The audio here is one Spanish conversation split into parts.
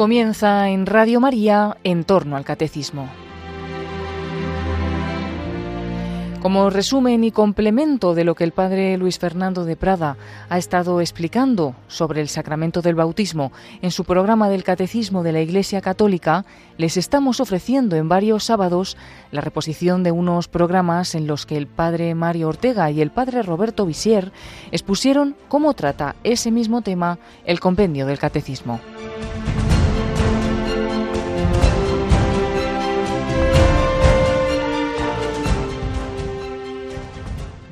Comienza en Radio María en torno al catecismo. Como resumen y complemento de lo que el padre Luis Fernando de Prada ha estado explicando sobre el sacramento del bautismo en su programa del Catecismo de la Iglesia Católica, les estamos ofreciendo en varios sábados la reposición de unos programas en los que el padre Mario Ortega y el padre Roberto Visier expusieron cómo trata ese mismo tema el compendio del Catecismo.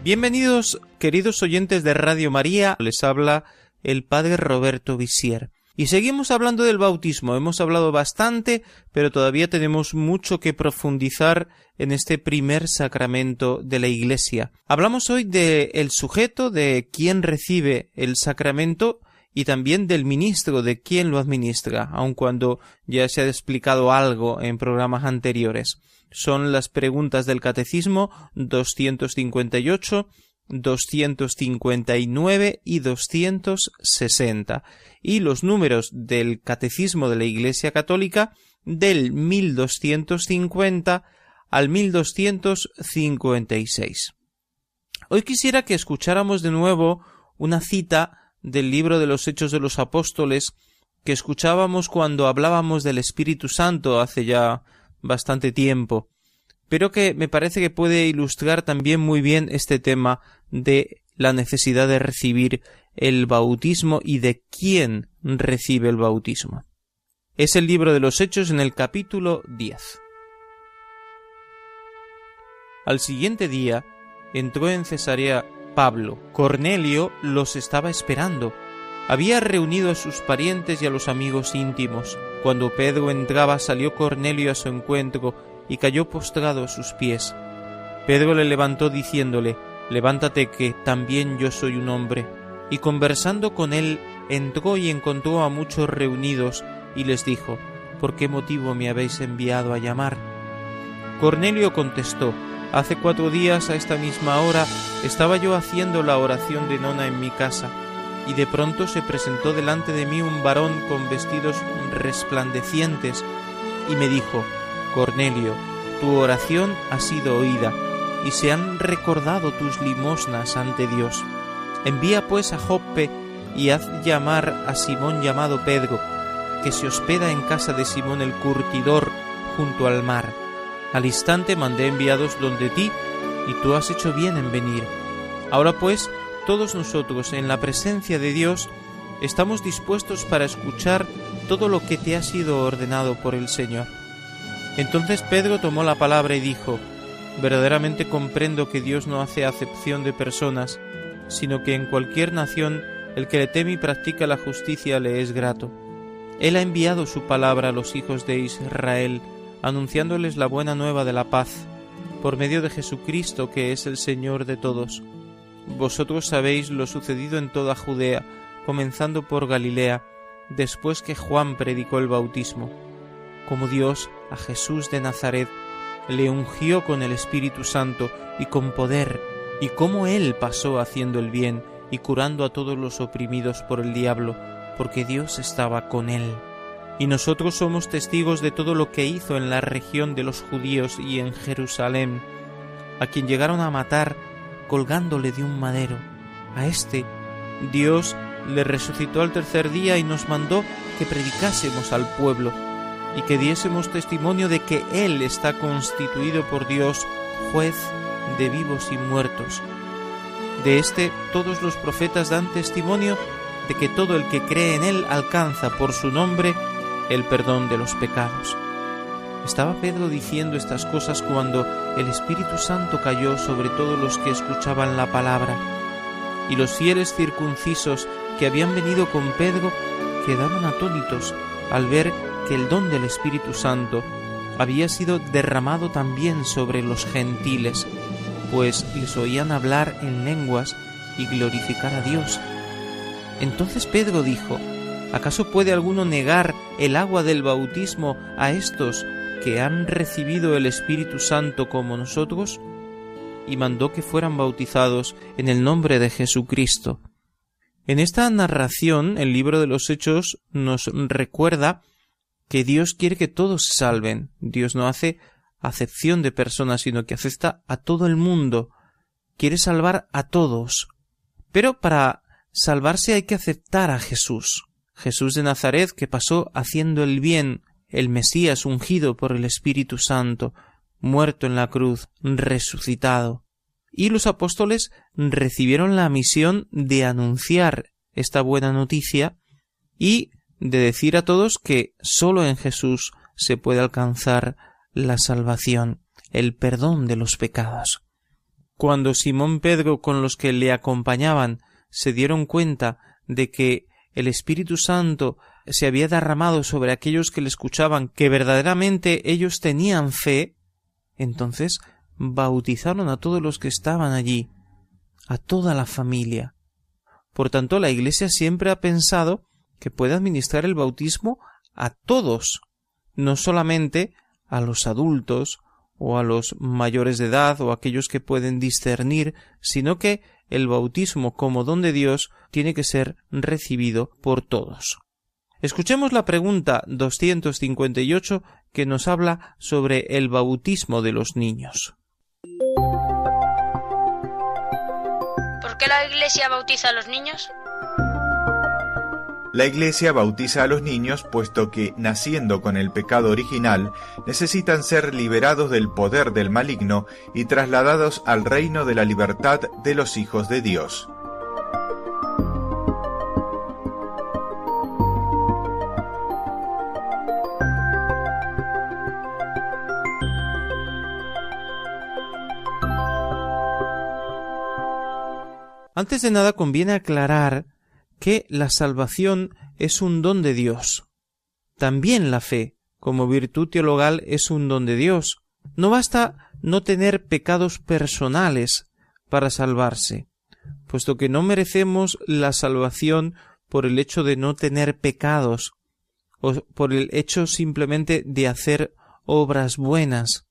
Bienvenidos, queridos oyentes de Radio María, les habla el padre Roberto Visier. Y seguimos hablando del bautismo. Hemos hablado bastante, pero todavía tenemos mucho que profundizar en este primer sacramento de la Iglesia. Hablamos hoy de sujeto, de quién recibe el sacramento y también del ministro, de quién lo administra, aun cuando ya se ha explicado algo en programas anteriores son las preguntas del Catecismo 258, 259 y 260 y los números del Catecismo de la Iglesia Católica del 1250 al 1256. Hoy quisiera que escucháramos de nuevo una cita del libro de los Hechos de los Apóstoles que escuchábamos cuando hablábamos del Espíritu Santo hace ya bastante tiempo, pero que me parece que puede ilustrar también muy bien este tema de la necesidad de recibir el bautismo y de quién recibe el bautismo. Es el libro de los Hechos en el capítulo 10. Al siguiente día entró en Cesarea Pablo. Cornelio los estaba esperando. Había reunido a sus parientes y a los amigos íntimos. Cuando Pedro entraba salió Cornelio a su encuentro y cayó postrado a sus pies. Pedro le levantó diciéndole Levántate que también yo soy un hombre. Y conversando con él entró y encontró a muchos reunidos y les dijo ¿Por qué motivo me habéis enviado a llamar? Cornelio contestó Hace cuatro días a esta misma hora estaba yo haciendo la oración de nona en mi casa, y de pronto se presentó delante de mí un varón con vestidos resplandecientes, y me dijo, Cornelio, tu oración ha sido oída, y se han recordado tus limosnas ante Dios. Envía pues a Joppe y haz llamar a Simón llamado Pedro, que se hospeda en casa de Simón el curtidor junto al mar. Al instante mandé enviados donde ti, y tú has hecho bien en venir. Ahora pues, todos nosotros en la presencia de Dios estamos dispuestos para escuchar todo lo que te ha sido ordenado por el Señor. Entonces Pedro tomó la palabra y dijo, Verdaderamente comprendo que Dios no hace acepción de personas, sino que en cualquier nación el que le teme y practica la justicia le es grato. Él ha enviado su palabra a los hijos de Israel, anunciándoles la buena nueva de la paz, por medio de Jesucristo que es el Señor de todos. Vosotros sabéis lo sucedido en toda Judea, comenzando por Galilea, después que Juan predicó el bautismo como Dios a Jesús de Nazaret le ungió con el Espíritu Santo y con poder, y cómo él pasó haciendo el bien y curando a todos los oprimidos por el diablo, porque Dios estaba con él. Y nosotros somos testigos de todo lo que hizo en la región de los judíos y en Jerusalén, a quien llegaron a matar colgándole de un madero. A este Dios le resucitó al tercer día y nos mandó que predicásemos al pueblo y que diésemos testimonio de que Él está constituido por Dios juez de vivos y muertos. De éste todos los profetas dan testimonio de que todo el que cree en Él alcanza por su nombre el perdón de los pecados. Estaba Pedro diciendo estas cosas cuando el Espíritu Santo cayó sobre todos los que escuchaban la palabra, y los fieles circuncisos que habían venido con Pedro quedaron atónitos al ver que el don del Espíritu Santo había sido derramado también sobre los gentiles, pues les oían hablar en lenguas y glorificar a Dios. Entonces Pedro dijo, ¿acaso puede alguno negar el agua del bautismo a estos que han recibido el Espíritu Santo como nosotros? Y mandó que fueran bautizados en el nombre de Jesucristo. En esta narración, el libro de los Hechos nos recuerda que Dios quiere que todos se salven. Dios no hace acepción de personas, sino que acepta a todo el mundo. Quiere salvar a todos. Pero para salvarse hay que aceptar a Jesús. Jesús de Nazaret que pasó haciendo el bien, el Mesías ungido por el Espíritu Santo, muerto en la cruz, resucitado. Y los apóstoles recibieron la misión de anunciar esta buena noticia y de decir a todos que sólo en Jesús se puede alcanzar la salvación, el perdón de los pecados. Cuando Simón Pedro con los que le acompañaban se dieron cuenta de que el Espíritu Santo se había derramado sobre aquellos que le escuchaban, que verdaderamente ellos tenían fe, entonces bautizaron a todos los que estaban allí, a toda la familia. Por tanto, la Iglesia siempre ha pensado que puede administrar el bautismo a todos, no solamente a los adultos o a los mayores de edad o aquellos que pueden discernir, sino que el bautismo como don de Dios tiene que ser recibido por todos. Escuchemos la pregunta 258 que nos habla sobre el bautismo de los niños. ¿Por qué la Iglesia bautiza a los niños? La Iglesia bautiza a los niños puesto que, naciendo con el pecado original, necesitan ser liberados del poder del maligno y trasladados al reino de la libertad de los hijos de Dios. Antes de nada conviene aclarar que la salvación es un don de Dios. También la fe, como virtud teologal, es un don de Dios. No basta no tener pecados personales para salvarse, puesto que no merecemos la salvación por el hecho de no tener pecados, o por el hecho simplemente de hacer obras buenas.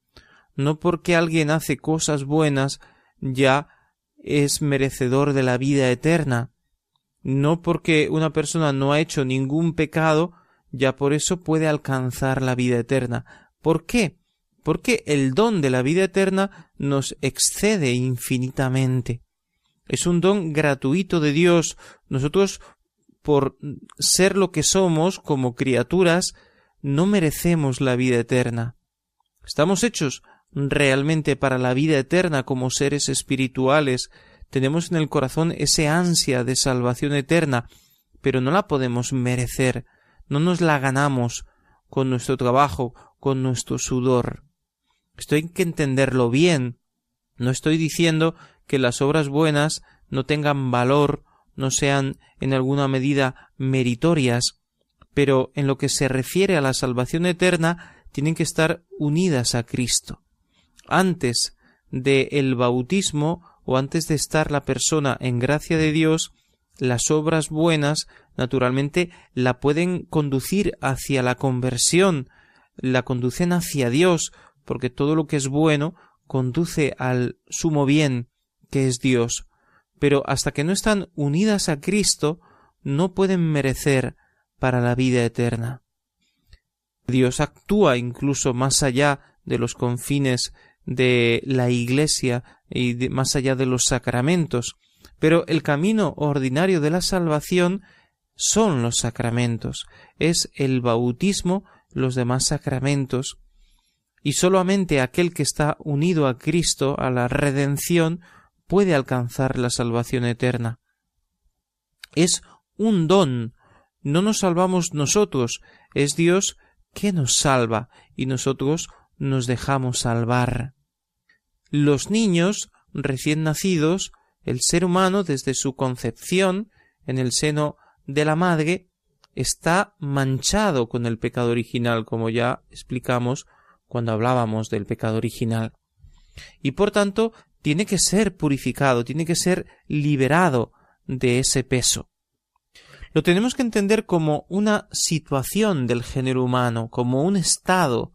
No porque alguien hace cosas buenas ya es merecedor de la vida eterna, no porque una persona no ha hecho ningún pecado, ya por eso puede alcanzar la vida eterna. ¿Por qué? Porque el don de la vida eterna nos excede infinitamente. Es un don gratuito de Dios. Nosotros, por ser lo que somos como criaturas, no merecemos la vida eterna. Estamos hechos realmente para la vida eterna como seres espirituales, tenemos en el corazón ese ansia de salvación eterna, pero no la podemos merecer, no nos la ganamos con nuestro trabajo, con nuestro sudor. Esto hay que entenderlo bien. No estoy diciendo que las obras buenas no tengan valor, no sean en alguna medida meritorias, pero en lo que se refiere a la salvación eterna tienen que estar unidas a Cristo. Antes de el bautismo o antes de estar la persona en gracia de Dios, las obras buenas naturalmente la pueden conducir hacia la conversión, la conducen hacia Dios, porque todo lo que es bueno conduce al sumo bien, que es Dios. Pero hasta que no están unidas a Cristo, no pueden merecer para la vida eterna. Dios actúa incluso más allá de los confines de la Iglesia y más allá de los sacramentos, pero el camino ordinario de la salvación son los sacramentos, es el bautismo, los demás sacramentos, y solamente aquel que está unido a Cristo, a la redención, puede alcanzar la salvación eterna. Es un don, no nos salvamos nosotros, es Dios que nos salva y nosotros nos dejamos salvar los niños recién nacidos, el ser humano desde su concepción en el seno de la madre está manchado con el pecado original, como ya explicamos cuando hablábamos del pecado original. Y por tanto, tiene que ser purificado, tiene que ser liberado de ese peso. Lo tenemos que entender como una situación del género humano, como un estado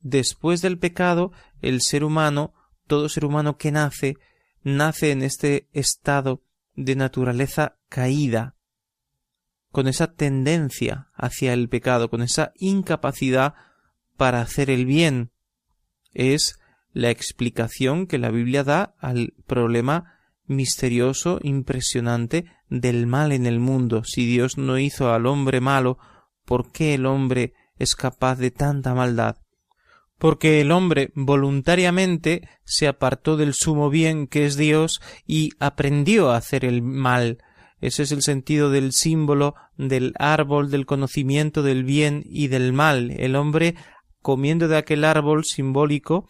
después del pecado, el ser humano, todo ser humano que nace, nace en este estado de naturaleza caída, con esa tendencia hacia el pecado, con esa incapacidad para hacer el bien. Es la explicación que la Biblia da al problema misterioso, impresionante del mal en el mundo. Si Dios no hizo al hombre malo, ¿por qué el hombre es capaz de tanta maldad? Porque el hombre voluntariamente se apartó del sumo bien que es Dios y aprendió a hacer el mal. Ese es el sentido del símbolo del árbol del conocimiento del bien y del mal. El hombre, comiendo de aquel árbol simbólico,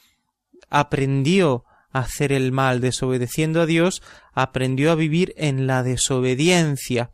aprendió a hacer el mal, desobedeciendo a Dios, aprendió a vivir en la desobediencia.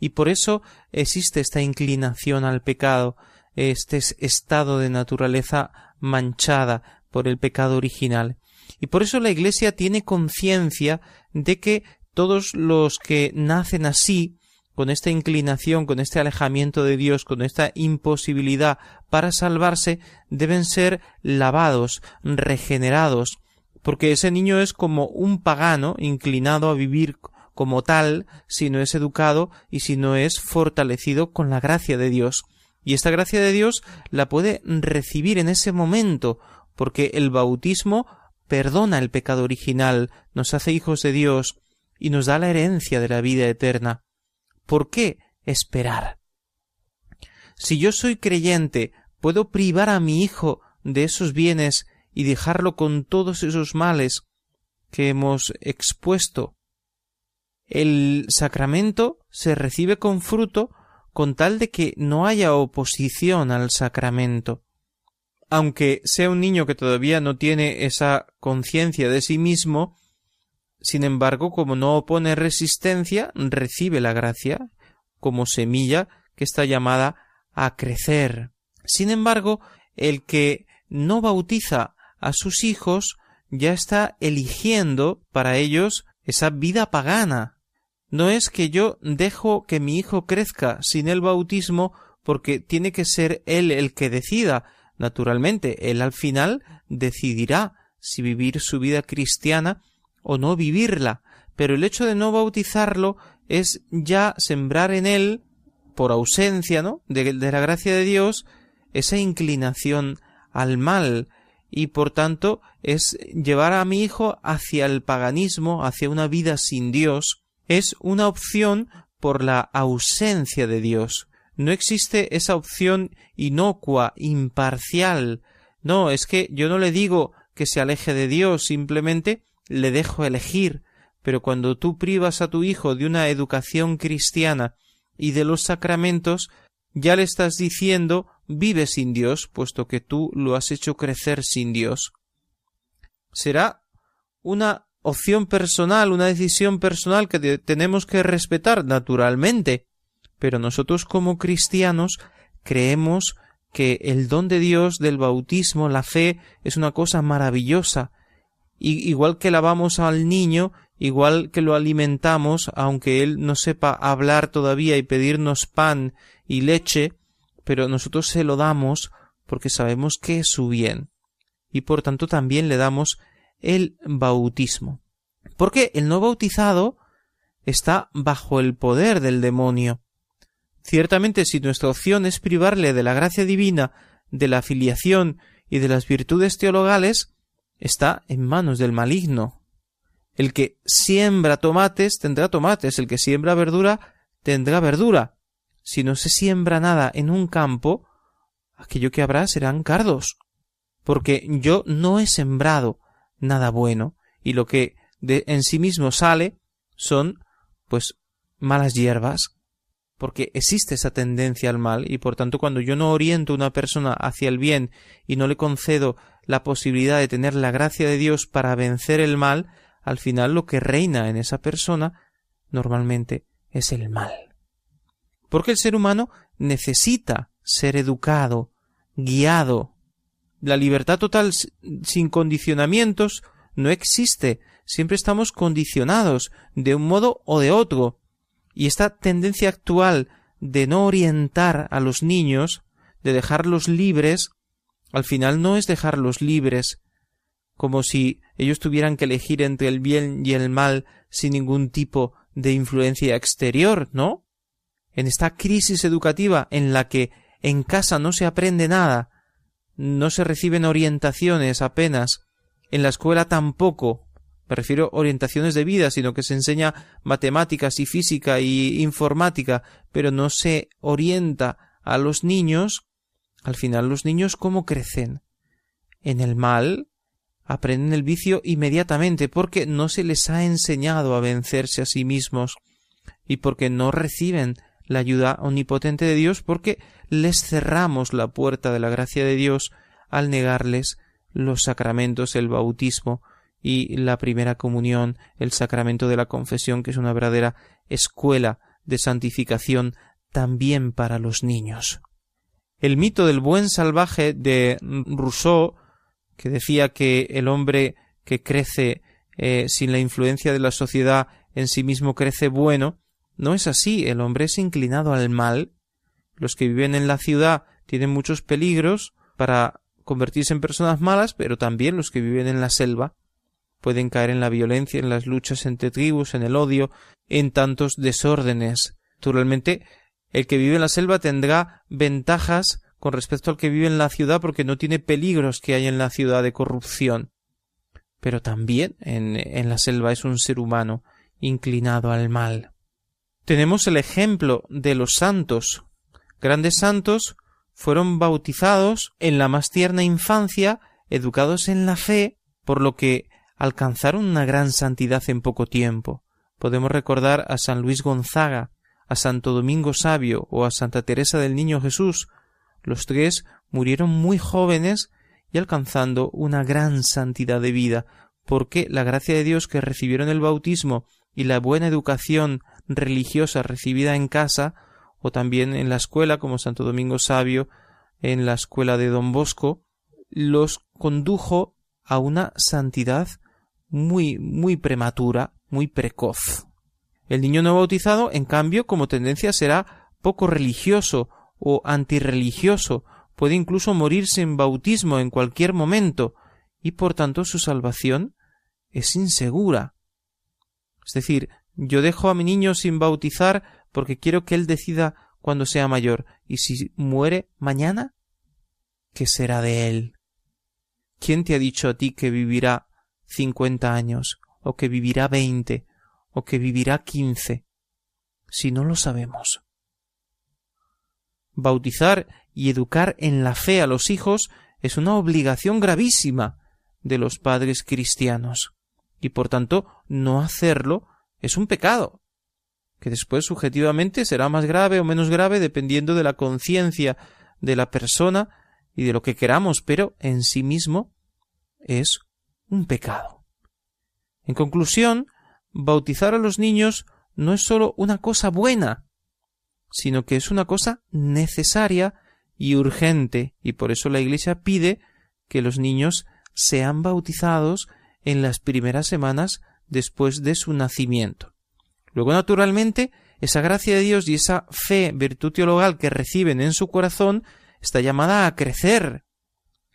Y por eso existe esta inclinación al pecado, este estado de naturaleza manchada por el pecado original. Y por eso la Iglesia tiene conciencia de que todos los que nacen así, con esta inclinación, con este alejamiento de Dios, con esta imposibilidad para salvarse, deben ser lavados, regenerados, porque ese niño es como un pagano inclinado a vivir como tal si no es educado y si no es fortalecido con la gracia de Dios. Y esta gracia de Dios la puede recibir en ese momento, porque el bautismo perdona el pecado original, nos hace hijos de Dios y nos da la herencia de la vida eterna. ¿Por qué esperar? Si yo soy creyente, puedo privar a mi hijo de esos bienes y dejarlo con todos esos males que hemos expuesto. El sacramento se recibe con fruto con tal de que no haya oposición al sacramento. Aunque sea un niño que todavía no tiene esa conciencia de sí mismo, sin embargo, como no opone resistencia, recibe la gracia como semilla que está llamada a crecer. Sin embargo, el que no bautiza a sus hijos ya está eligiendo para ellos esa vida pagana. No es que yo dejo que mi hijo crezca sin el bautismo porque tiene que ser él el que decida. Naturalmente, él al final decidirá si vivir su vida cristiana o no vivirla, pero el hecho de no bautizarlo es ya sembrar en él, por ausencia, ¿no? de, de la gracia de Dios, esa inclinación al mal, y por tanto es llevar a mi hijo hacia el paganismo, hacia una vida sin Dios, es una opción por la ausencia de Dios. No existe esa opción inocua, imparcial. No, es que yo no le digo que se aleje de Dios, simplemente le dejo elegir. Pero cuando tú privas a tu hijo de una educación cristiana y de los sacramentos, ya le estás diciendo vive sin Dios, puesto que tú lo has hecho crecer sin Dios. Será una opción personal, una decisión personal que tenemos que respetar naturalmente, pero nosotros como cristianos creemos que el don de Dios del bautismo, la fe, es una cosa maravillosa, y igual que lavamos al niño, igual que lo alimentamos, aunque él no sepa hablar todavía y pedirnos pan y leche, pero nosotros se lo damos porque sabemos que es su bien, y por tanto también le damos el bautismo. Porque el no bautizado está bajo el poder del demonio. Ciertamente si nuestra opción es privarle de la gracia divina, de la filiación y de las virtudes teologales, está en manos del maligno. El que siembra tomates tendrá tomates, el que siembra verdura tendrá verdura. Si no se siembra nada en un campo, aquello que habrá serán cardos, porque yo no he sembrado nada bueno, y lo que de en sí mismo sale son pues malas hierbas, porque existe esa tendencia al mal, y por tanto cuando yo no oriento a una persona hacia el bien y no le concedo la posibilidad de tener la gracia de Dios para vencer el mal, al final lo que reina en esa persona normalmente es el mal. Porque el ser humano necesita ser educado, guiado. La libertad total sin condicionamientos no existe, siempre estamos condicionados de un modo o de otro. Y esta tendencia actual de no orientar a los niños, de dejarlos libres, al final no es dejarlos libres, como si ellos tuvieran que elegir entre el bien y el mal sin ningún tipo de influencia exterior, ¿no? en esta crisis educativa en la que en casa no se aprende nada, no se reciben orientaciones apenas, en la escuela tampoco, me refiero orientaciones de vida, sino que se enseña matemáticas y física y informática, pero no se orienta a los niños, al final los niños cómo crecen. En el mal aprenden el vicio inmediatamente porque no se les ha enseñado a vencerse a sí mismos y porque no reciben la ayuda omnipotente de Dios porque les cerramos la puerta de la gracia de Dios al negarles los sacramentos, el bautismo y la primera comunión, el sacramento de la confesión, que es una verdadera escuela de santificación también para los niños. El mito del buen salvaje de Rousseau, que decía que el hombre que crece eh, sin la influencia de la sociedad en sí mismo crece bueno, no es así, el hombre es inclinado al mal. Los que viven en la ciudad tienen muchos peligros para convertirse en personas malas, pero también los que viven en la selva pueden caer en la violencia, en las luchas entre tribus, en el odio, en tantos desórdenes. Naturalmente, el que vive en la selva tendrá ventajas con respecto al que vive en la ciudad porque no tiene peligros que hay en la ciudad de corrupción. Pero también en, en la selva es un ser humano inclinado al mal. Tenemos el ejemplo de los santos. Grandes santos fueron bautizados en la más tierna infancia, educados en la fe, por lo que alcanzaron una gran santidad en poco tiempo. Podemos recordar a San Luis Gonzaga, a Santo Domingo Sabio o a Santa Teresa del Niño Jesús. Los tres murieron muy jóvenes y alcanzando una gran santidad de vida, porque la gracia de Dios que recibieron el bautismo y la buena educación religiosa recibida en casa o también en la escuela como Santo Domingo Sabio en la escuela de Don Bosco los condujo a una santidad muy muy prematura, muy precoz. El niño no bautizado, en cambio, como tendencia será poco religioso o antirreligioso, puede incluso morirse en bautismo en cualquier momento, y por tanto su salvación es insegura. Es decir, yo dejo a mi niño sin bautizar porque quiero que él decida cuando sea mayor. ¿Y si muere mañana? ¿Qué será de él? ¿Quién te ha dicho a ti que vivirá cincuenta años, o que vivirá veinte, o que vivirá quince, si no lo sabemos? Bautizar y educar en la fe a los hijos es una obligación gravísima de los padres cristianos, y por tanto no hacerlo es un pecado, que después subjetivamente será más grave o menos grave dependiendo de la conciencia de la persona y de lo que queramos, pero en sí mismo es un pecado. En conclusión, bautizar a los niños no es sólo una cosa buena, sino que es una cosa necesaria y urgente, y por eso la Iglesia pide que los niños sean bautizados en las primeras semanas después de su nacimiento. Luego, naturalmente, esa gracia de Dios y esa fe, virtud teologal que reciben en su corazón está llamada a crecer.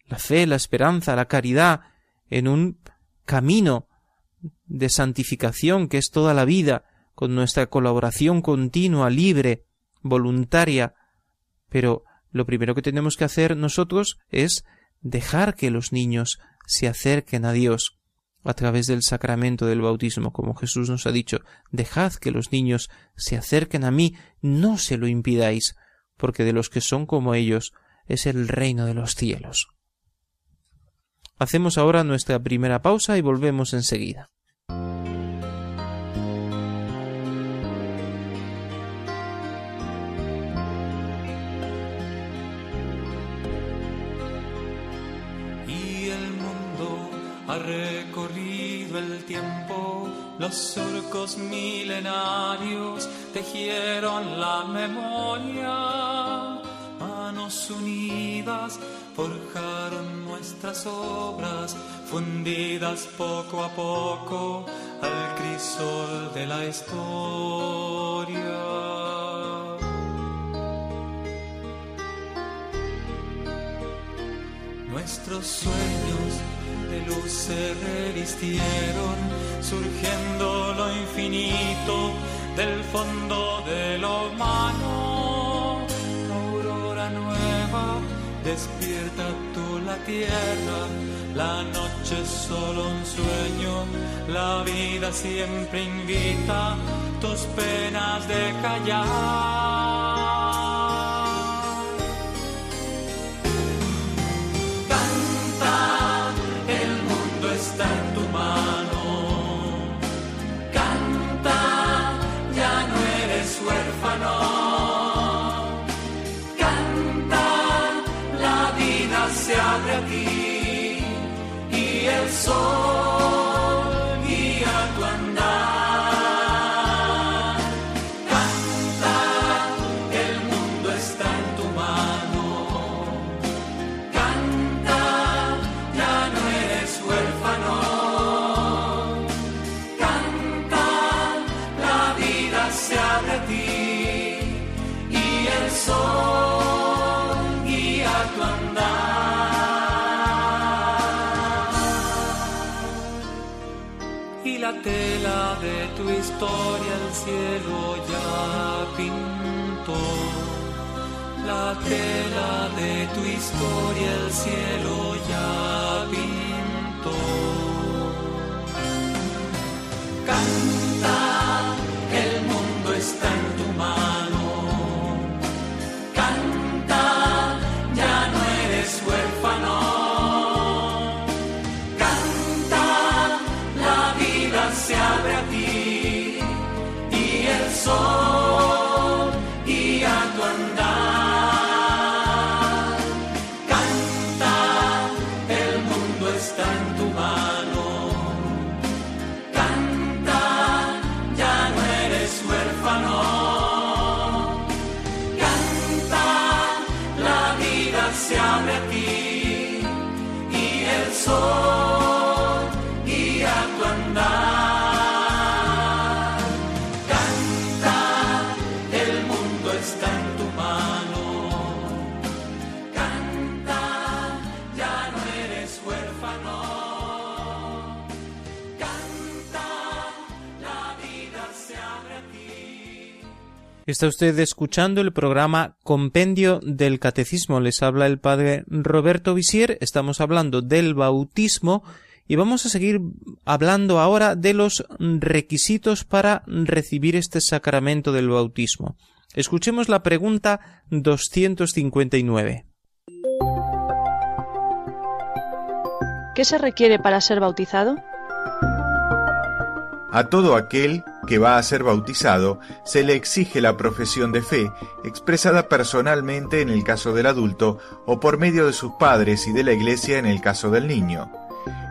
La fe, la esperanza, la caridad, en un camino de santificación que es toda la vida, con nuestra colaboración continua, libre, voluntaria. Pero lo primero que tenemos que hacer nosotros es dejar que los niños se acerquen a Dios, a través del sacramento del bautismo, como Jesús nos ha dicho, dejad que los niños se acerquen a mí, no se lo impidáis, porque de los que son como ellos es el reino de los cielos. Hacemos ahora nuestra primera pausa y volvemos enseguida. Los surcos milenarios tejieron la memoria. Manos unidas forjaron nuestras obras, fundidas poco a poco al crisol de la historia. Nuestros sueños de luz se revistieron, surgiendo lo infinito del fondo de lo humano. Aurora nueva, despierta tú la tierra, la noche es solo un sueño, la vida siempre invita tus penas de callar. Sol historia el cielo ya pintó. La tela de tu historia el cielo ya pintó. Está usted escuchando el programa Compendio del Catecismo. Les habla el padre Roberto Visier. Estamos hablando del bautismo y vamos a seguir hablando ahora de los requisitos para recibir este sacramento del bautismo. Escuchemos la pregunta 259. ¿Qué se requiere para ser bautizado? A todo aquel que va a ser bautizado se le exige la profesión de fe, expresada personalmente en el caso del adulto o por medio de sus padres y de la iglesia en el caso del niño.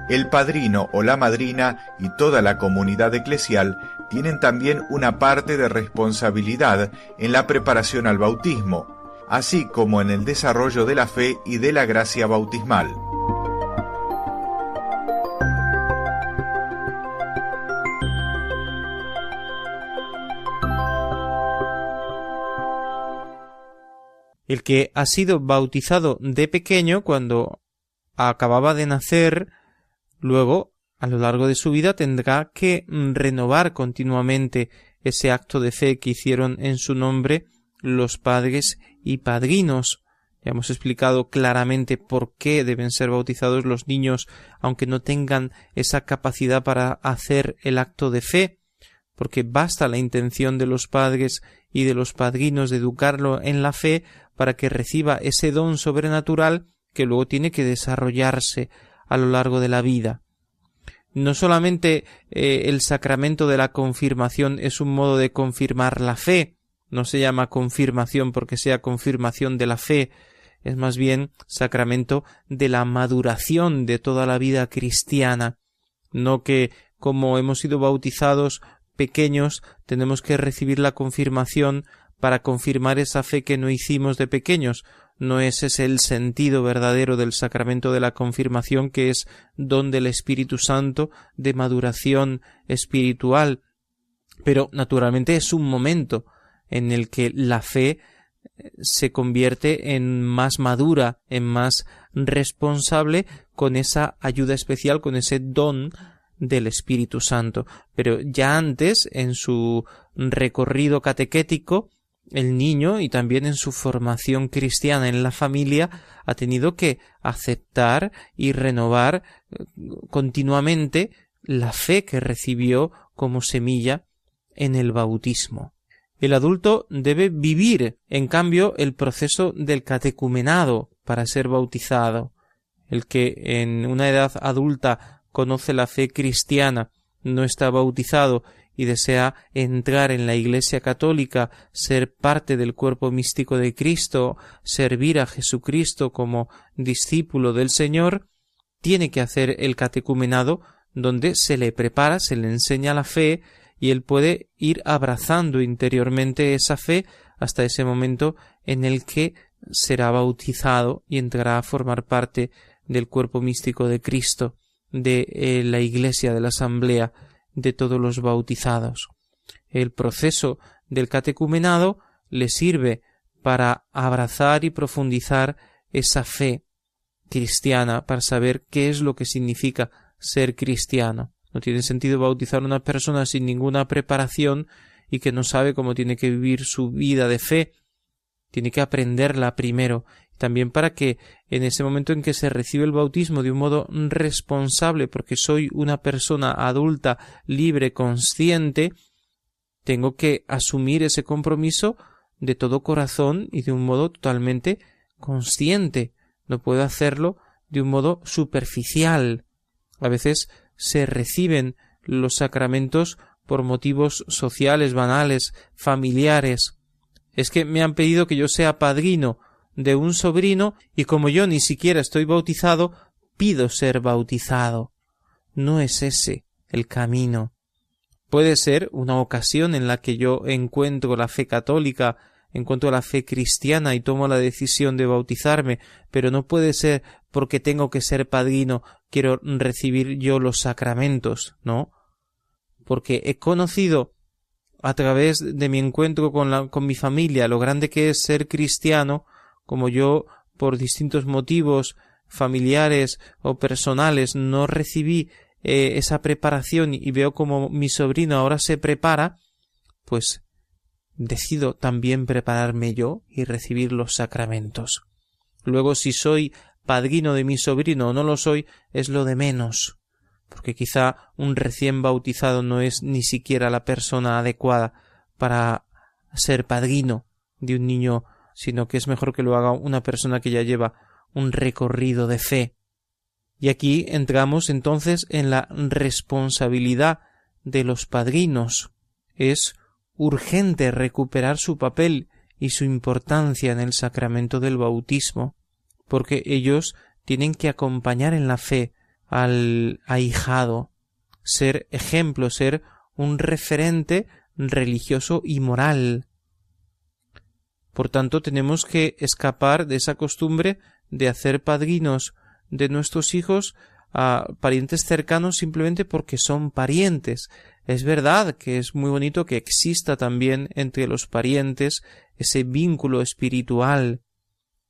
El padrino o la madrina y toda la comunidad eclesial tienen también una parte de responsabilidad en la preparación al bautismo, así como en el desarrollo de la fe y de la gracia bautismal. El que ha sido bautizado de pequeño cuando acababa de nacer, luego, a lo largo de su vida, tendrá que renovar continuamente ese acto de fe que hicieron en su nombre los padres y padrinos. Ya hemos explicado claramente por qué deben ser bautizados los niños, aunque no tengan esa capacidad para hacer el acto de fe, porque basta la intención de los padres y de los padrinos de educarlo en la fe para que reciba ese don sobrenatural que luego tiene que desarrollarse a lo largo de la vida. No solamente eh, el sacramento de la confirmación es un modo de confirmar la fe, no se llama confirmación porque sea confirmación de la fe, es más bien sacramento de la maduración de toda la vida cristiana, no que como hemos sido bautizados pequeños tenemos que recibir la confirmación para confirmar esa fe que no hicimos de pequeños. No ese es el sentido verdadero del sacramento de la confirmación, que es don del Espíritu Santo de maduración espiritual. Pero naturalmente es un momento en el que la fe eh, se convierte en más madura, en más responsable con esa ayuda especial, con ese don del Espíritu Santo. Pero ya antes, en su recorrido catequético, el niño y también en su formación cristiana en la familia ha tenido que aceptar y renovar eh, continuamente la fe que recibió como semilla en el bautismo. El adulto debe vivir, en cambio, el proceso del catecumenado para ser bautizado. El que en una edad adulta conoce la fe cristiana, no está bautizado y desea entrar en la Iglesia católica, ser parte del cuerpo místico de Cristo, servir a Jesucristo como discípulo del Señor, tiene que hacer el catecumenado donde se le prepara, se le enseña la fe y él puede ir abrazando interiormente esa fe hasta ese momento en el que será bautizado y entrará a formar parte del cuerpo místico de Cristo, de eh, la Iglesia, de la Asamblea, de todos los bautizados. El proceso del catecumenado le sirve para abrazar y profundizar esa fe cristiana, para saber qué es lo que significa ser cristiano. No tiene sentido bautizar a una persona sin ninguna preparación y que no sabe cómo tiene que vivir su vida de fe. Tiene que aprenderla primero también para que en ese momento en que se recibe el bautismo de un modo responsable, porque soy una persona adulta, libre, consciente, tengo que asumir ese compromiso de todo corazón y de un modo totalmente consciente. No puedo hacerlo de un modo superficial. A veces se reciben los sacramentos por motivos sociales, banales, familiares. Es que me han pedido que yo sea padrino de un sobrino y como yo ni siquiera estoy bautizado, pido ser bautizado. No es ese el camino. Puede ser una ocasión en la que yo encuentro la fe católica, encuentro la fe cristiana y tomo la decisión de bautizarme, pero no puede ser porque tengo que ser padrino, quiero recibir yo los sacramentos, ¿no? Porque he conocido a través de mi encuentro con, la, con mi familia lo grande que es ser cristiano, como yo por distintos motivos familiares o personales no recibí eh, esa preparación y veo como mi sobrino ahora se prepara, pues decido también prepararme yo y recibir los sacramentos. Luego si soy padrino de mi sobrino o no lo soy, es lo de menos, porque quizá un recién bautizado no es ni siquiera la persona adecuada para ser padrino de un niño sino que es mejor que lo haga una persona que ya lleva un recorrido de fe. Y aquí entramos entonces en la responsabilidad de los padrinos. Es urgente recuperar su papel y su importancia en el sacramento del bautismo, porque ellos tienen que acompañar en la fe al ahijado, ser ejemplo, ser un referente religioso y moral, por tanto, tenemos que escapar de esa costumbre de hacer padrinos de nuestros hijos a parientes cercanos simplemente porque son parientes. Es verdad que es muy bonito que exista también entre los parientes ese vínculo espiritual,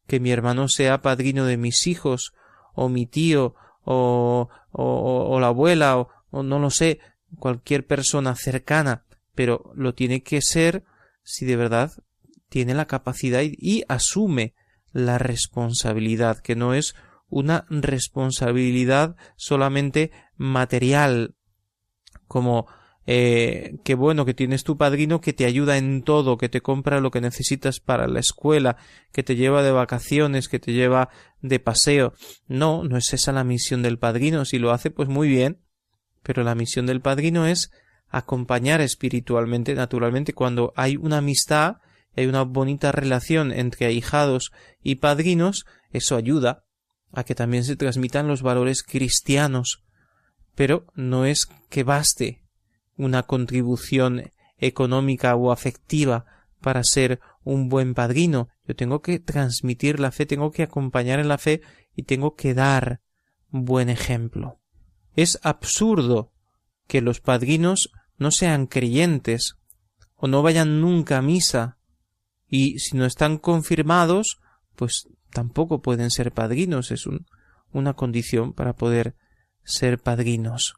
que mi hermano sea padrino de mis hijos, o mi tío, o, o, o la abuela, o, o no lo sé, cualquier persona cercana, pero lo tiene que ser si de verdad tiene la capacidad y, asume la responsabilidad, que no es una responsabilidad solamente material, como eh, qué bueno que tienes tu padrino que te ayuda en todo, que te compra lo que necesitas para la escuela, que te lleva de vacaciones, que te lleva de paseo. No, no es esa la misión del padrino. Si lo hace, pues muy bien. Pero la misión del padrino es acompañar espiritualmente, naturalmente, cuando hay una amistad hay una bonita relación entre ahijados y padrinos, eso ayuda a que también se transmitan los valores cristianos. Pero no es que baste una contribución económica o afectiva para ser un buen padrino. Yo tengo que transmitir la fe, tengo que acompañar en la fe y tengo que dar buen ejemplo. Es absurdo que los padrinos no sean creyentes o no vayan nunca a misa y si no están confirmados, pues tampoco pueden ser padrinos, es una condición para poder ser padrinos.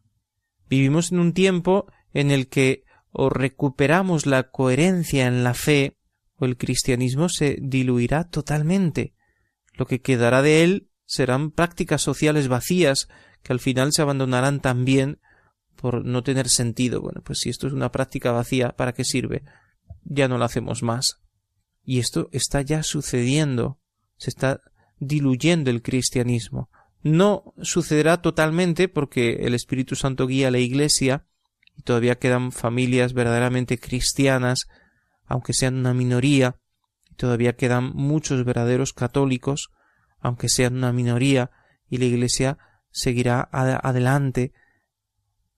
Vivimos en un tiempo en el que o recuperamos la coherencia en la fe, o el cristianismo se diluirá totalmente. Lo que quedará de él serán prácticas sociales vacías que al final se abandonarán también por no tener sentido. Bueno, pues si esto es una práctica vacía, ¿para qué sirve? Ya no la hacemos más. Y esto está ya sucediendo. Se está diluyendo el cristianismo. No sucederá totalmente porque el Espíritu Santo guía a la Iglesia y todavía quedan familias verdaderamente cristianas, aunque sean una minoría, y todavía quedan muchos verdaderos católicos, aunque sean una minoría, y la Iglesia seguirá adelante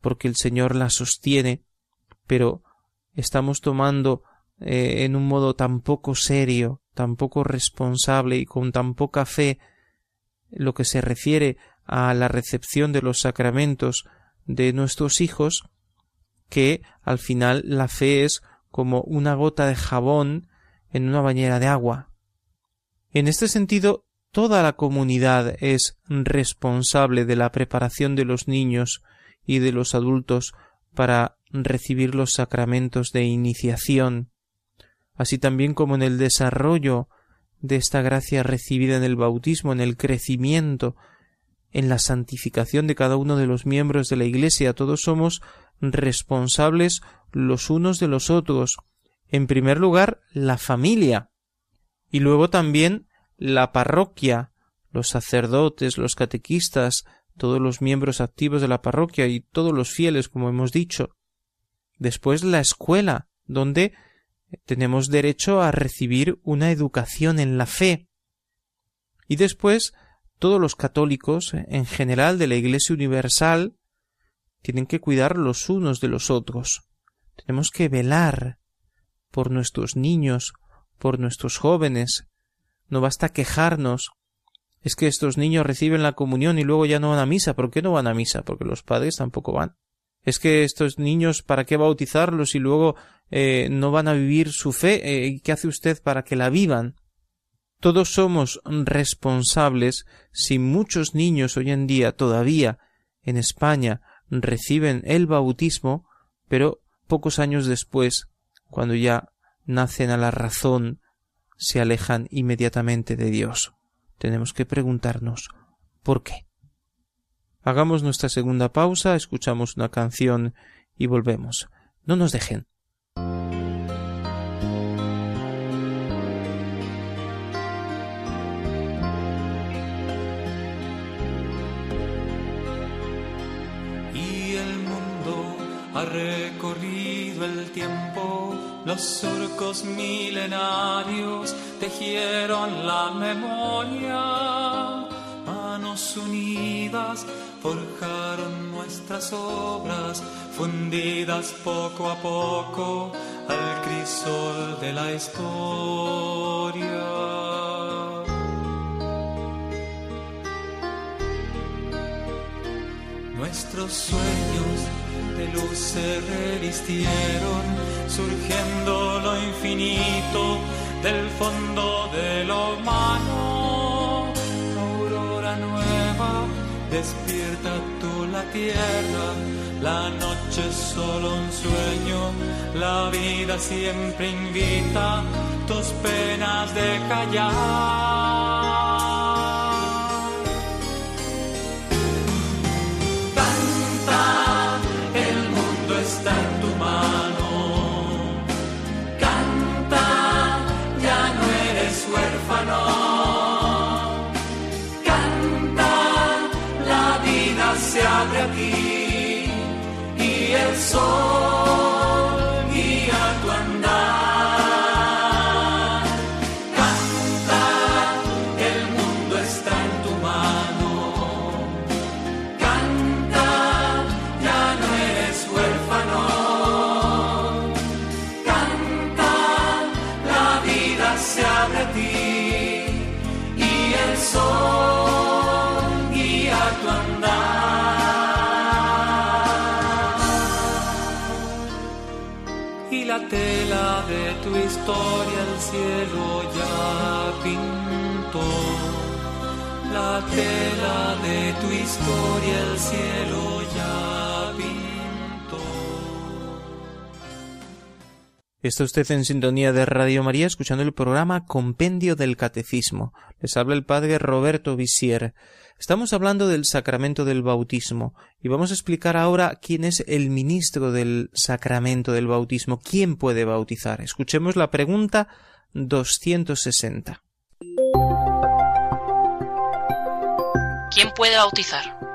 porque el Señor la sostiene, pero estamos tomando eh, en un modo tan poco serio, tan poco responsable y con tan poca fe lo que se refiere a la recepción de los sacramentos de nuestros hijos, que al final la fe es como una gota de jabón en una bañera de agua. En este sentido, toda la comunidad es responsable de la preparación de los niños y de los adultos para recibir los sacramentos de iniciación, así también como en el desarrollo de esta gracia recibida en el bautismo, en el crecimiento, en la santificación de cada uno de los miembros de la Iglesia. Todos somos responsables los unos de los otros. En primer lugar, la familia, y luego también la parroquia, los sacerdotes, los catequistas, todos los miembros activos de la parroquia y todos los fieles, como hemos dicho. Después la escuela, donde tenemos derecho a recibir una educación en la fe. Y después todos los católicos, en general de la Iglesia Universal, tienen que cuidar los unos de los otros. Tenemos que velar por nuestros niños, por nuestros jóvenes. No basta quejarnos. Es que estos niños reciben la comunión y luego ya no van a misa. ¿Por qué no van a misa? Porque los padres tampoco van. Es que estos niños, ¿para qué bautizarlos y luego eh, no van a vivir su fe? Eh, ¿Qué hace usted para que la vivan? Todos somos responsables si muchos niños hoy en día todavía en España reciben el bautismo, pero pocos años después, cuando ya nacen a la razón, se alejan inmediatamente de Dios. Tenemos que preguntarnos ¿por qué? Hagamos nuestra segunda pausa, escuchamos una canción y volvemos. No nos dejen. ha recorrido el tiempo, los surcos milenarios tejieron la memoria, unidas forjaron nuestras obras, fundidas poco a poco al crisol de la historia. Nuestros sueños de luz se revistieron, surgiendo lo infinito del fondo de lo humano. Despierta tú la tierra, la noche es solo un sueño, la vida siempre invita tus penas de callar. Sol la tela de tu historia el cielo ya pintó. La tela de tu historia el cielo ya Está usted en sintonía de Radio María escuchando el programa Compendio del Catecismo. Les habla el padre Roberto Visier. Estamos hablando del sacramento del bautismo y vamos a explicar ahora quién es el ministro del sacramento del bautismo, quién puede bautizar. Escuchemos la pregunta 260. ¿Quién puede bautizar?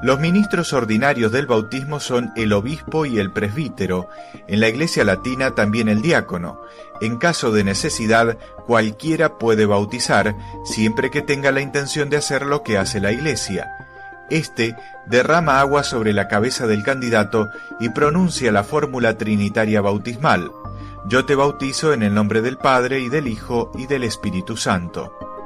Los ministros ordinarios del bautismo son el obispo y el presbítero, en la Iglesia Latina también el diácono. En caso de necesidad, cualquiera puede bautizar, siempre que tenga la intención de hacer lo que hace la Iglesia. Este derrama agua sobre la cabeza del candidato y pronuncia la fórmula trinitaria bautismal. Yo te bautizo en el nombre del Padre y del Hijo y del Espíritu Santo.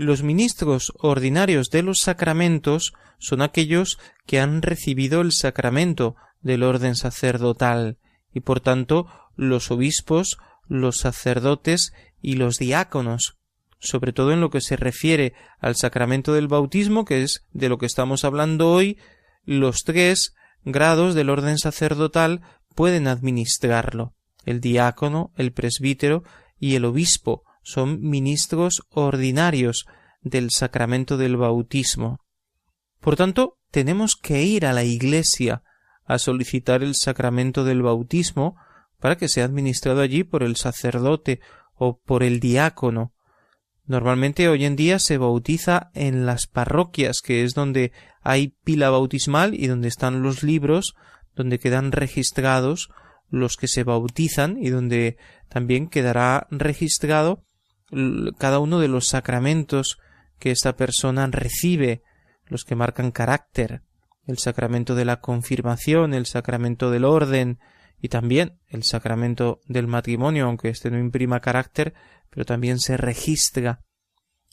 Los ministros ordinarios de los sacramentos son aquellos que han recibido el sacramento del orden sacerdotal y por tanto los obispos, los sacerdotes y los diáconos, sobre todo en lo que se refiere al sacramento del bautismo, que es de lo que estamos hablando hoy, los tres grados del orden sacerdotal pueden administrarlo. El diácono, el presbítero y el obispo, son ministros ordinarios del sacramento del bautismo. Por tanto, tenemos que ir a la Iglesia a solicitar el sacramento del bautismo para que sea administrado allí por el sacerdote o por el diácono. Normalmente hoy en día se bautiza en las parroquias, que es donde hay pila bautismal y donde están los libros, donde quedan registrados los que se bautizan y donde también quedará registrado cada uno de los sacramentos que esta persona recibe, los que marcan carácter, el sacramento de la confirmación, el sacramento del orden y también el sacramento del matrimonio, aunque este no imprima carácter, pero también se registra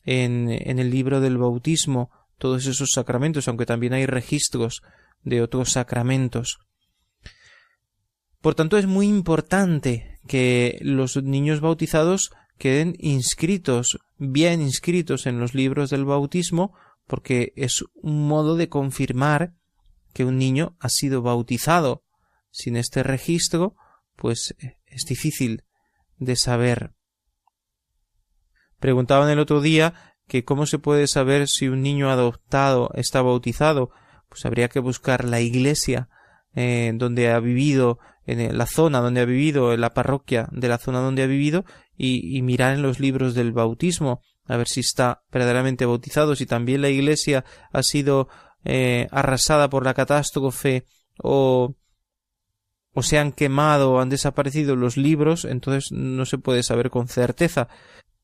en, en el libro del bautismo todos esos sacramentos, aunque también hay registros de otros sacramentos. Por tanto, es muy importante que los niños bautizados queden inscritos, bien inscritos en los libros del bautismo, porque es un modo de confirmar que un niño ha sido bautizado. Sin este registro, pues es difícil de saber. Preguntaban el otro día que cómo se puede saber si un niño adoptado está bautizado. Pues habría que buscar la iglesia eh, donde ha vivido, en la zona donde ha vivido, en la parroquia de la zona donde ha vivido, y, mirar en los libros del bautismo, a ver si está verdaderamente bautizado, si también la iglesia ha sido eh, arrasada por la catástrofe o o se han quemado o han desaparecido los libros, entonces no se puede saber con certeza.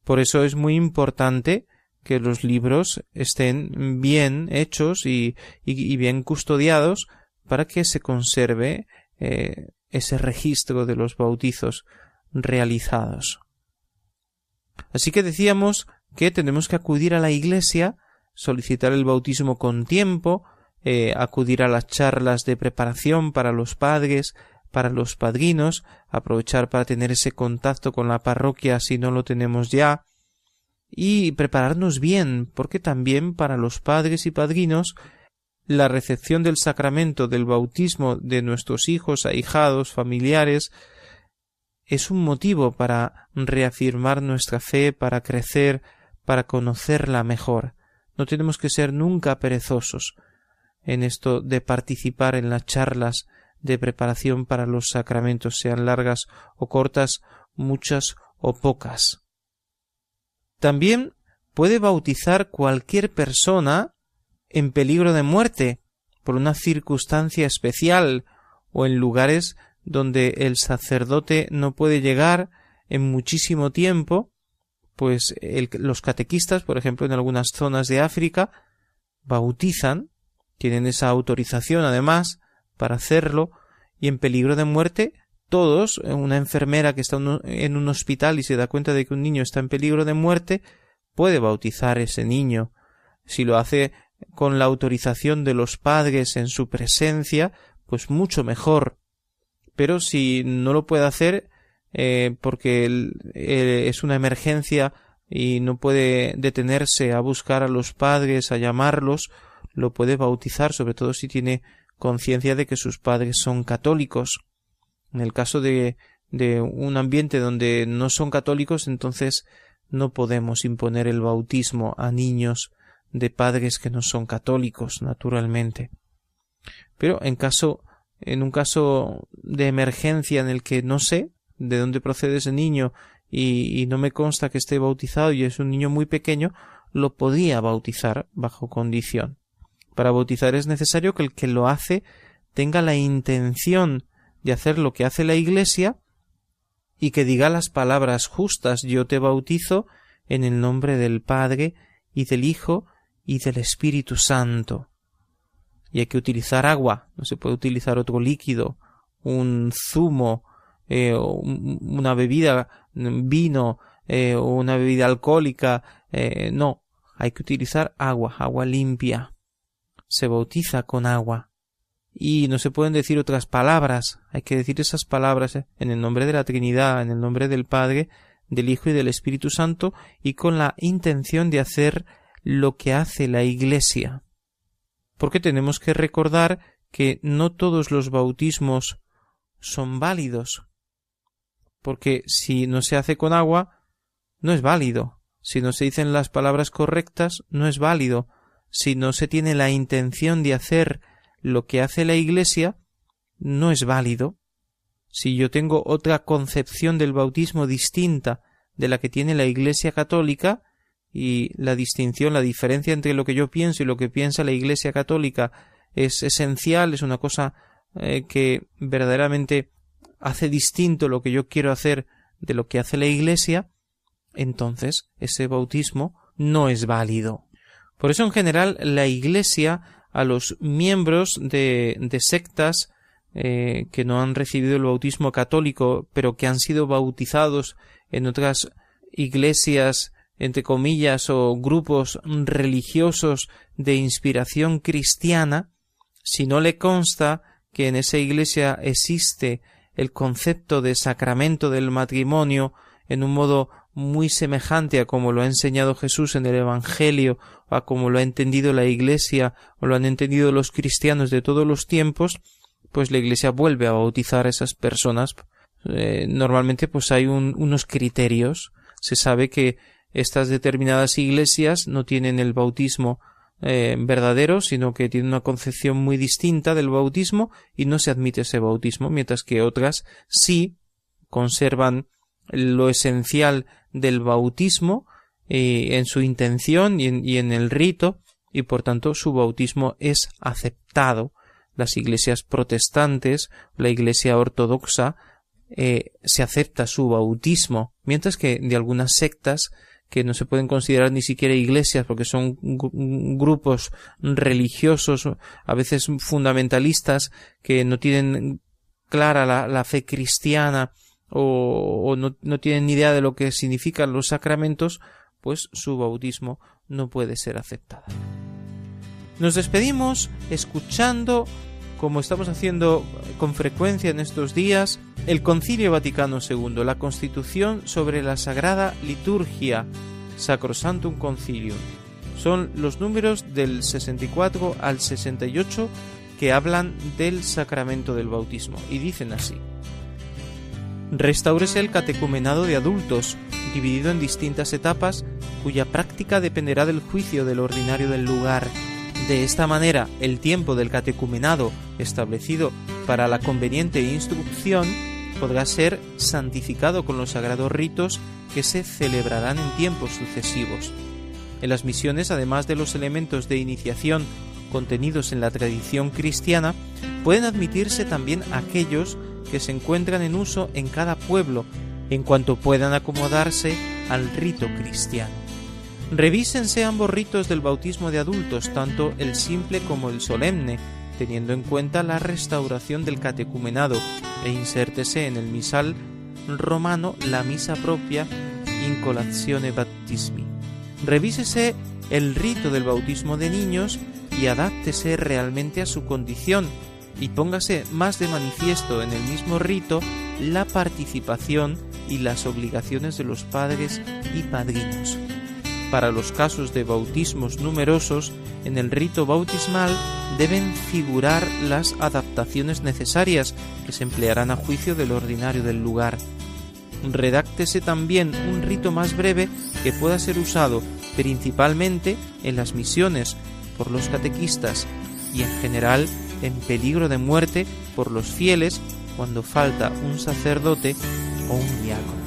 Por eso es muy importante que los libros estén bien hechos y, y, bien custodiados para que se conserve eh, ese registro de los bautizos realizados. Así que decíamos que tenemos que acudir a la iglesia, solicitar el bautismo con tiempo, eh, acudir a las charlas de preparación para los padres, para los padrinos, aprovechar para tener ese contacto con la parroquia si no lo tenemos ya, y prepararnos bien, porque también para los padres y padrinos la recepción del sacramento del bautismo de nuestros hijos, ahijados, familiares, es un motivo para reafirmar nuestra fe, para crecer, para conocerla mejor. No tenemos que ser nunca perezosos en esto de participar en las charlas de preparación para los sacramentos, sean largas o cortas, muchas o pocas. También puede bautizar cualquier persona en peligro de muerte por una circunstancia especial o en lugares donde el sacerdote no puede llegar en muchísimo tiempo, pues los catequistas, por ejemplo, en algunas zonas de África, bautizan, tienen esa autorización además para hacerlo, y en peligro de muerte, todos, una enfermera que está en un hospital y se da cuenta de que un niño está en peligro de muerte, puede bautizar ese niño. Si lo hace con la autorización de los padres en su presencia, pues mucho mejor, pero si no lo puede hacer, eh, porque es una emergencia y no puede detenerse a buscar a los padres, a llamarlos, lo puede bautizar, sobre todo si tiene conciencia de que sus padres son católicos. En el caso de, de un ambiente donde no son católicos, entonces no podemos imponer el bautismo a niños de padres que no son católicos, naturalmente. Pero en caso, en un caso de emergencia en el que no sé de dónde procede ese niño y, y no me consta que esté bautizado y es un niño muy pequeño, lo podía bautizar bajo condición. Para bautizar es necesario que el que lo hace tenga la intención de hacer lo que hace la Iglesia y que diga las palabras justas yo te bautizo en el nombre del Padre y del Hijo y del Espíritu Santo. Y hay que utilizar agua, no se puede utilizar otro líquido, un zumo, eh, una bebida, vino, eh, una bebida alcohólica, eh, no, hay que utilizar agua, agua limpia. Se bautiza con agua. Y no se pueden decir otras palabras, hay que decir esas palabras en el nombre de la Trinidad, en el nombre del Padre, del Hijo y del Espíritu Santo, y con la intención de hacer lo que hace la Iglesia. Porque tenemos que recordar que no todos los bautismos son válidos. Porque si no se hace con agua, no es válido. Si no se dicen las palabras correctas, no es válido. Si no se tiene la intención de hacer lo que hace la Iglesia, no es válido. Si yo tengo otra concepción del bautismo distinta de la que tiene la Iglesia católica, y la distinción, la diferencia entre lo que yo pienso y lo que piensa la Iglesia católica es esencial, es una cosa eh, que verdaderamente hace distinto lo que yo quiero hacer de lo que hace la Iglesia, entonces ese bautismo no es válido. Por eso en general la Iglesia a los miembros de, de sectas eh, que no han recibido el bautismo católico pero que han sido bautizados en otras iglesias entre comillas, o grupos religiosos de inspiración cristiana, si no le consta que en esa iglesia existe el concepto de sacramento del matrimonio en un modo muy semejante a como lo ha enseñado Jesús en el Evangelio, o a como lo ha entendido la Iglesia, o lo han entendido los cristianos de todos los tiempos, pues la Iglesia vuelve a bautizar a esas personas. Eh, normalmente, pues hay unos criterios. Se sabe que estas determinadas iglesias no tienen el bautismo eh, verdadero, sino que tienen una concepción muy distinta del bautismo y no se admite ese bautismo, mientras que otras sí conservan lo esencial del bautismo eh, en su intención y en, el rito, y por tanto su bautismo es aceptado. Las iglesias protestantes, la iglesia ortodoxa, eh, se acepta su bautismo, mientras que de algunas sectas que no se pueden considerar ni siquiera iglesias porque son grupos religiosos, a veces fundamentalistas, que no tienen clara la, fe cristiana o, no, no tienen ni idea de lo que significan los sacramentos, pues su bautismo no puede ser aceptado. Nos despedimos escuchando, como estamos haciendo con frecuencia en estos días, el Concilio Vaticano II, la Constitución sobre la Sagrada Liturgia, Sacrosantum Concilium. Son los números del 64 al 68 que hablan del sacramento del bautismo y dicen así. Restaurese el catecumenado de adultos, dividido en distintas etapas, cuya práctica dependerá del juicio del ordinario del lugar. De esta manera, el tiempo del catecumenado establecido para la conveniente instrucción podrá ser santificado con los sagrados ritos que se celebrarán en tiempos sucesivos. En las misiones, además de los elementos de iniciación contenidos en la tradición cristiana, pueden admitirse también aquellos que se encuentran en uso en cada pueblo, en cuanto puedan acomodarse al rito cristiano. Revísense ambos ritos del bautismo de adultos, tanto el simple como el solemne, teniendo en cuenta la restauración del catecumenado, e insértese en el misal romano la misa propia in colazione baptismi. Revísese el rito del bautismo de niños y adáptese realmente a su condición y póngase más de manifiesto en el mismo rito la participación y las obligaciones de los padres y padrinos. Para los casos de bautismos numerosos, en el rito bautismal deben figurar las adaptaciones necesarias que se emplearán a juicio del ordinario del lugar. Redáctese también un rito más breve que pueda ser usado principalmente en las misiones por los catequistas y en general en peligro de muerte por los fieles cuando falta un sacerdote o un diácono.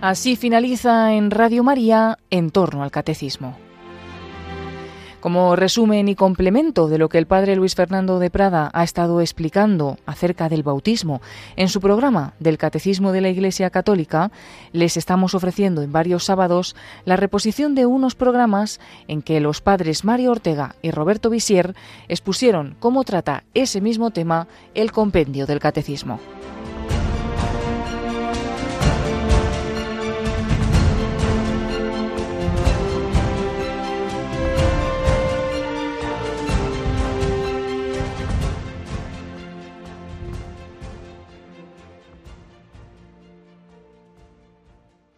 Así finaliza en Radio María en torno al catecismo. Como resumen y complemento de lo que el padre Luis Fernando de Prada ha estado explicando acerca del bautismo en su programa del Catecismo de la Iglesia Católica, les estamos ofreciendo en varios sábados la reposición de unos programas en que los padres Mario Ortega y Roberto Visier expusieron cómo trata ese mismo tema el compendio del Catecismo.